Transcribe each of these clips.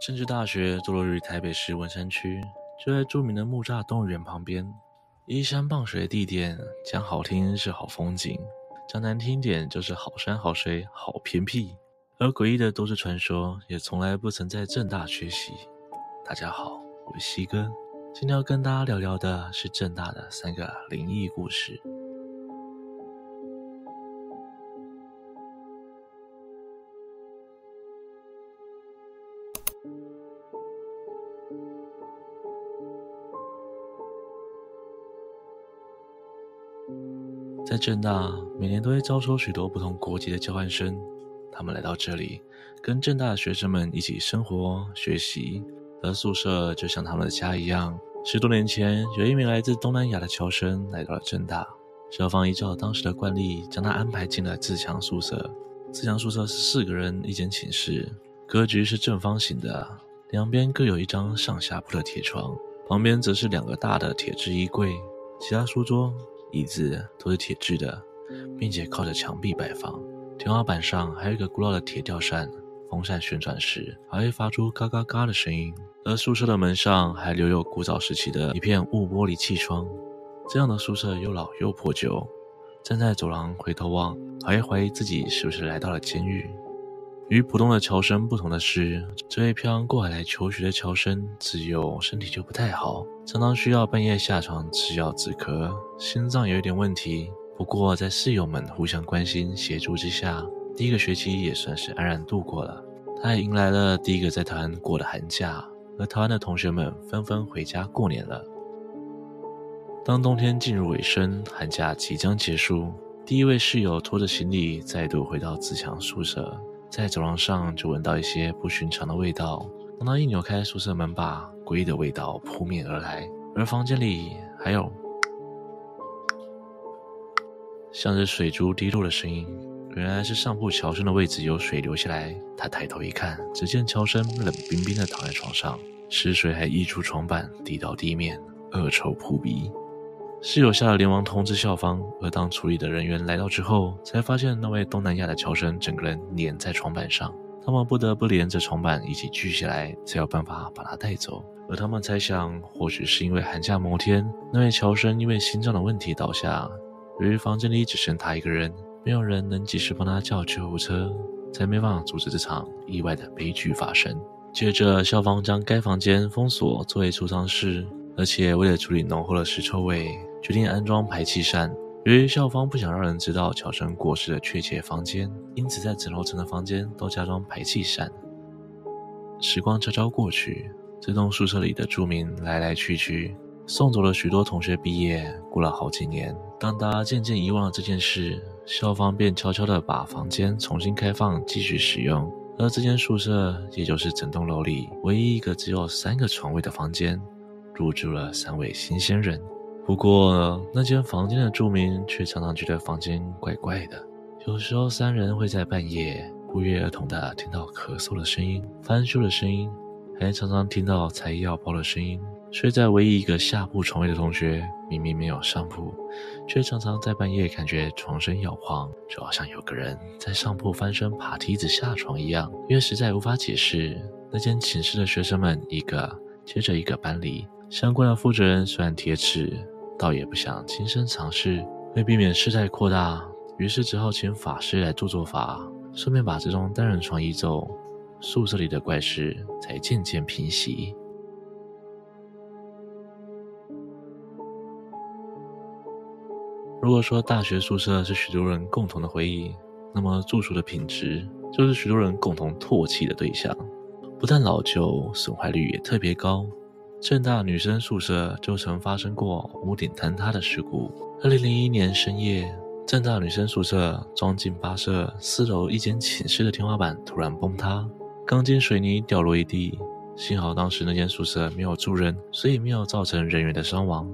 政治大学坐落于台北市文山区，就在著名的木栅动物园旁边。依山傍水的地点，讲好听是好风景，讲难听点就是好山好水好偏僻。而诡异的都市传说，也从来不曾在政大缺席。大家好，我是西哥，今天要跟大家聊聊的是政大的三个灵异故事。在正大，每年都会招收许多不同国籍的交换生，他们来到这里，跟正大的学生们一起生活、学习，而宿舍就像他们的家一样。十多年前，有一名来自东南亚的侨生来到了正大，校方依照当时的惯例，将他安排进了自强宿舍。自强宿舍是四个人一间寝室，格局是正方形的，两边各有一张上下铺的铁床，旁边则是两个大的铁质衣柜，其他书桌。椅子都是铁制的，并且靠着墙壁摆放。天花板上还有一个古老的铁吊扇，风扇旋转时还会发出嘎嘎嘎的声音。而宿舍的门上还留有古早时期的一片雾玻璃气窗。这样的宿舍又老又破旧，站在走廊回头望，还会怀疑自己是不是来到了监狱。与普通的侨生不同的是，这位漂洋过海来求学的侨生自幼身体就不太好，常常需要半夜下床吃药止咳，心脏有一点问题。不过在室友们互相关心协助之下，第一个学期也算是安然度过了。他也迎来了第一个在台湾过的寒假，而台湾的同学们纷纷回家过年了。当冬天进入尾声，寒假即将结束，第一位室友拖着行李再度回到自强宿舍。在走廊上就闻到一些不寻常的味道。当他一扭开宿舍门把，诡异的味道扑面而来。而房间里还有像是水珠滴落的声音。原来是上铺乔生的位置有水流下来。他抬头一看，只见乔生冷冰冰的躺在床上，湿水还溢出床板，滴到地面，恶臭扑鼻。室友吓得连忙通知校方，而当处理的人员来到之后，才发现那位东南亚的侨生整个人粘在床板上，他们不得不连着床板一起锯下来，才有办法把他带走。而他们猜想，或许是因为寒假某天，那位侨生因为心脏的问题倒下，由于房间里只剩他一个人，没有人能及时帮他叫救护车，才没办法阻止这场意外的悲剧发生。接着，校方将该房间封锁作为储藏室，而且为了处理浓厚的尸臭味。决定安装排气扇。由于校方不想让人知道乔生过世的确切房间，因此在整楼层的房间都加装排气扇。时光悄悄过去，这栋宿舍里的住民来来去去，送走了许多同学毕业。过了好几年，当大家渐渐遗忘了这件事，校方便悄悄地把房间重新开放，继续使用。而这间宿舍，也就是整栋楼里唯一一个只有三个床位的房间，入住了三位新鲜人。不过，那间房间的住民却常常觉得房间怪怪的。有时候，三人会在半夜不约而同地听到咳嗽的声音、翻书的声音，还常常听到拆药包的声音。睡在唯一一个下铺床位的同学，明明没有上铺，却常常在半夜感觉床身摇晃，就好像有个人在上铺翻身爬梯子下床一样。因为实在无法解释，那间寝室的学生们一个接着一个搬离，相关的负责人虽然铁齿。倒也不想亲身尝试，为避免事态扩大，于是只好请法师来做做法，顺便把这张单人床移走，宿舍里的怪事才渐渐平息。如果说大学宿舍是许多人共同的回忆，那么住宿的品质就是许多人共同唾弃的对象，不但老旧，损坏率也特别高。正大女生宿舍就曾发生过屋顶坍塌的事故。二零零一年深夜，正大女生宿舍装进八舍四楼一间寝室的天花板突然崩塌，钢筋水泥掉落一地。幸好当时那间宿舍没有住人，所以没有造成人员的伤亡。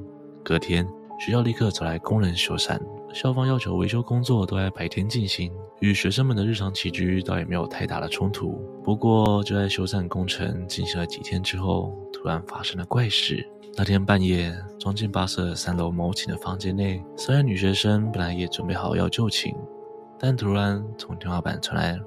隔天，学校立刻找来工人修缮。校方要求维修工作都在白天进行，与学生们的日常起居倒也没有太大的冲突。不过，就在修缮工程进行了几天之后，突然发生了怪事。那天半夜，装进八舍三楼某寝的房间内，三位女学生本来也准备好要就寝，但突然从天花板传来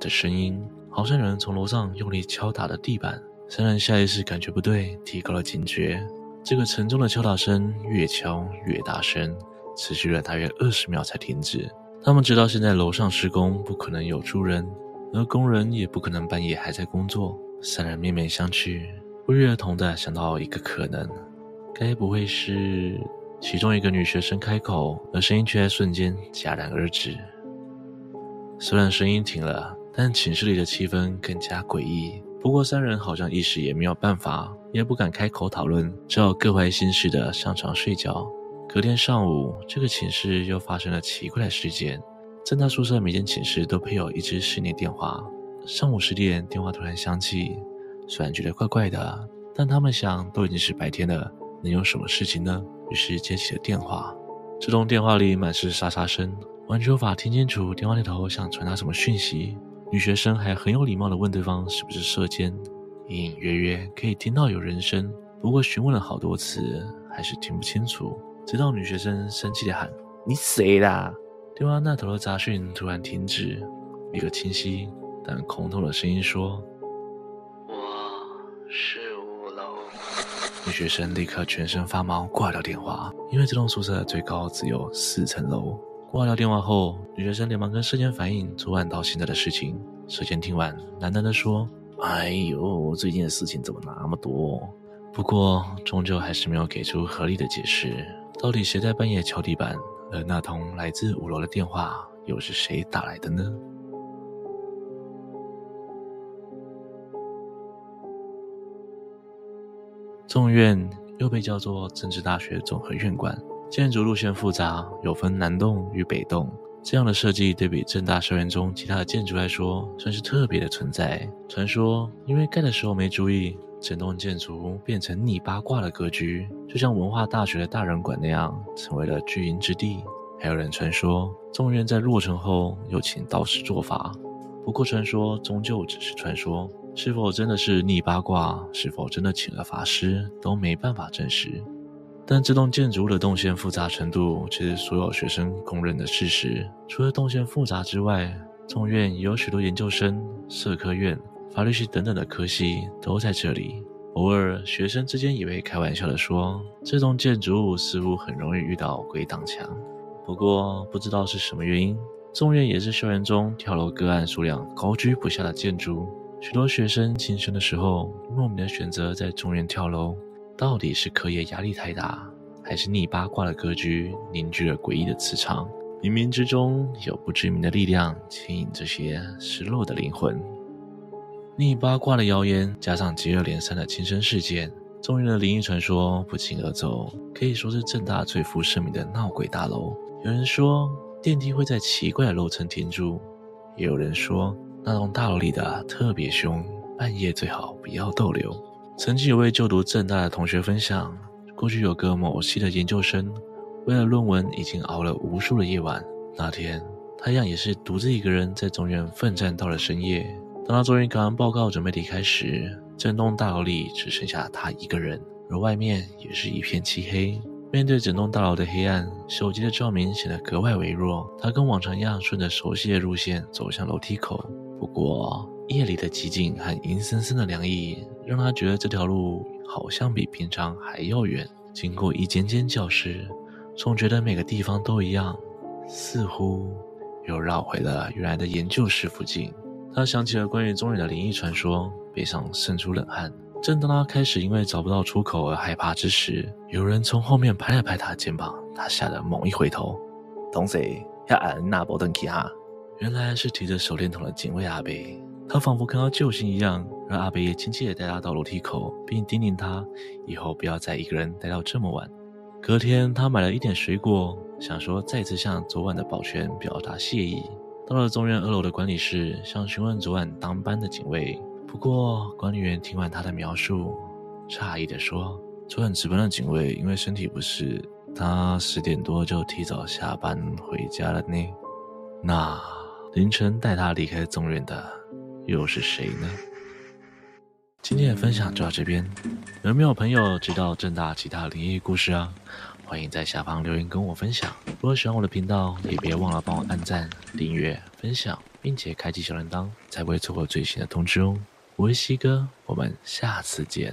的声音，好像有人从楼上用力敲打了地板。三人下意识感觉不对，提高了警觉。这个沉重的敲打声越敲越大声，持续了大约二十秒才停止。他们知道现在楼上施工不可能有住人，而工人也不可能半夜还在工作。三人面面相觑，不约而同的想到一个可能：该不会是……其中一个女学生开口，而声音却在瞬间戛然而止。虽然声音停了，但寝室里的气氛更加诡异。不过三人好像一时也没有办法，也不敢开口讨论，只好各怀心事的上床睡觉。隔天上午，这个寝室又发生了奇怪的事件。正大宿舍每间寝室都配有一支室内电话。上午十点，电话突然响起，虽然觉得怪怪的，但他们想都已经是白天了，能有什么事情呢？于是接起了电话，这通电话里满是沙沙声，完全无法听清楚电话那头想传达什么讯息。女学生还很有礼貌地问对方是不是射监，隐隐约约可以听到有人声，不过询问了好多次还是听不清楚。直到女学生生气地喊：“你谁啦？”电话那头的杂讯突然停止，一个清晰但空洞的声音说：“我是五楼。”女学生立刻全身发毛，挂掉电话。因为这栋宿舍最高只有四层楼。挂掉电话后，女学生连忙跟舍监反映昨晚到现在的事情。舍监听完，喃喃地说：“哎呦，最近的事情怎么那么多？”不过，终究还是没有给出合理的解释。到底谁在半夜敲地板？而那通来自五楼的电话又是谁打来的呢？众院又被叫做政治大学综合院馆，建筑路线复杂，有分南栋与北栋。这样的设计对比正大校园中其他的建筑来说，算是特别的存在。传说因为盖的时候没注意，整栋建筑变成逆八卦的格局，就像文化大学的大人馆那样，成为了聚阴之地。还有人传说，众院在落成后又请道士做法。不过传说终究只是传说。是否真的是逆八卦？是否真的请了法师？都没办法证实。但这栋建筑物的动线复杂程度，却是所有学生公认的事实。除了动线复杂之外，众院也有许多研究生、社科院、法律系等等的科系都在这里。偶尔，学生之间也会开玩笑地说，这栋建筑物似乎很容易遇到鬼挡墙。不过，不知道是什么原因，众院也是校园中跳楼个案数量高居不下的建筑。许多学生轻生的时候，莫名的选择在中院跳楼，到底是课业压力太大，还是逆八卦的格局凝聚了诡异的磁场？冥冥之中有不知名的力量牵引这些失落的灵魂。逆八卦的谣言加上接二连三的轻生事件，众人的灵异传说不胫而走，可以说是政大最负盛名的闹鬼大楼。有人说电梯会在奇怪的楼层停住，也有人说。那栋大楼里的特别凶，半夜最好不要逗留。曾经有位就读政大的同学分享，过去有个某系的研究生，为了论文已经熬了无数的夜晚。那天，他一样也是独自一个人在中院奋战到了深夜。当他终于赶完报告准备离开时，整栋大楼里只剩下他一个人，而外面也是一片漆黑。面对整栋大楼的黑暗，手机的照明显得格外微弱。他跟往常一样，顺着熟悉的路线走向楼梯口。不过，夜里的寂静和阴森森的凉意，让他觉得这条路好像比平常还要远。经过一间间教室，总觉得每个地方都一样，似乎又绕回了原来的研究室附近。他想起了关于中院的灵异传说，背上渗出冷汗。正当他开始因为找不到出口而害怕之时，有人从后面拍了拍他的肩膀，他吓得猛一回头，同时要按那波登起哈。原来是提着手电筒的警卫阿北，他仿佛看到救星一样，让阿北也亲切地带他到楼梯口，并叮咛他以后不要再一个人待到这么晚。隔天，他买了一点水果，想说再次向昨晚的保全表达谢意。到了中院二楼的管理室，想询问昨晚当班的警卫。不过，管理员听完他的描述，诧异地说：“昨晚值班的警卫因为身体不适，他十点多就提早下班回家了呢。”那。凌晨带他离开中院的又是谁呢？今天的分享就到这边，有没有朋友知道正大其他灵异故事啊？欢迎在下方留言跟我分享。如果喜欢我的频道，也别忘了帮我按赞、订阅、分享。并且开启小铃铛，才不会错过最新的通知哦。我是西哥，我们下次见。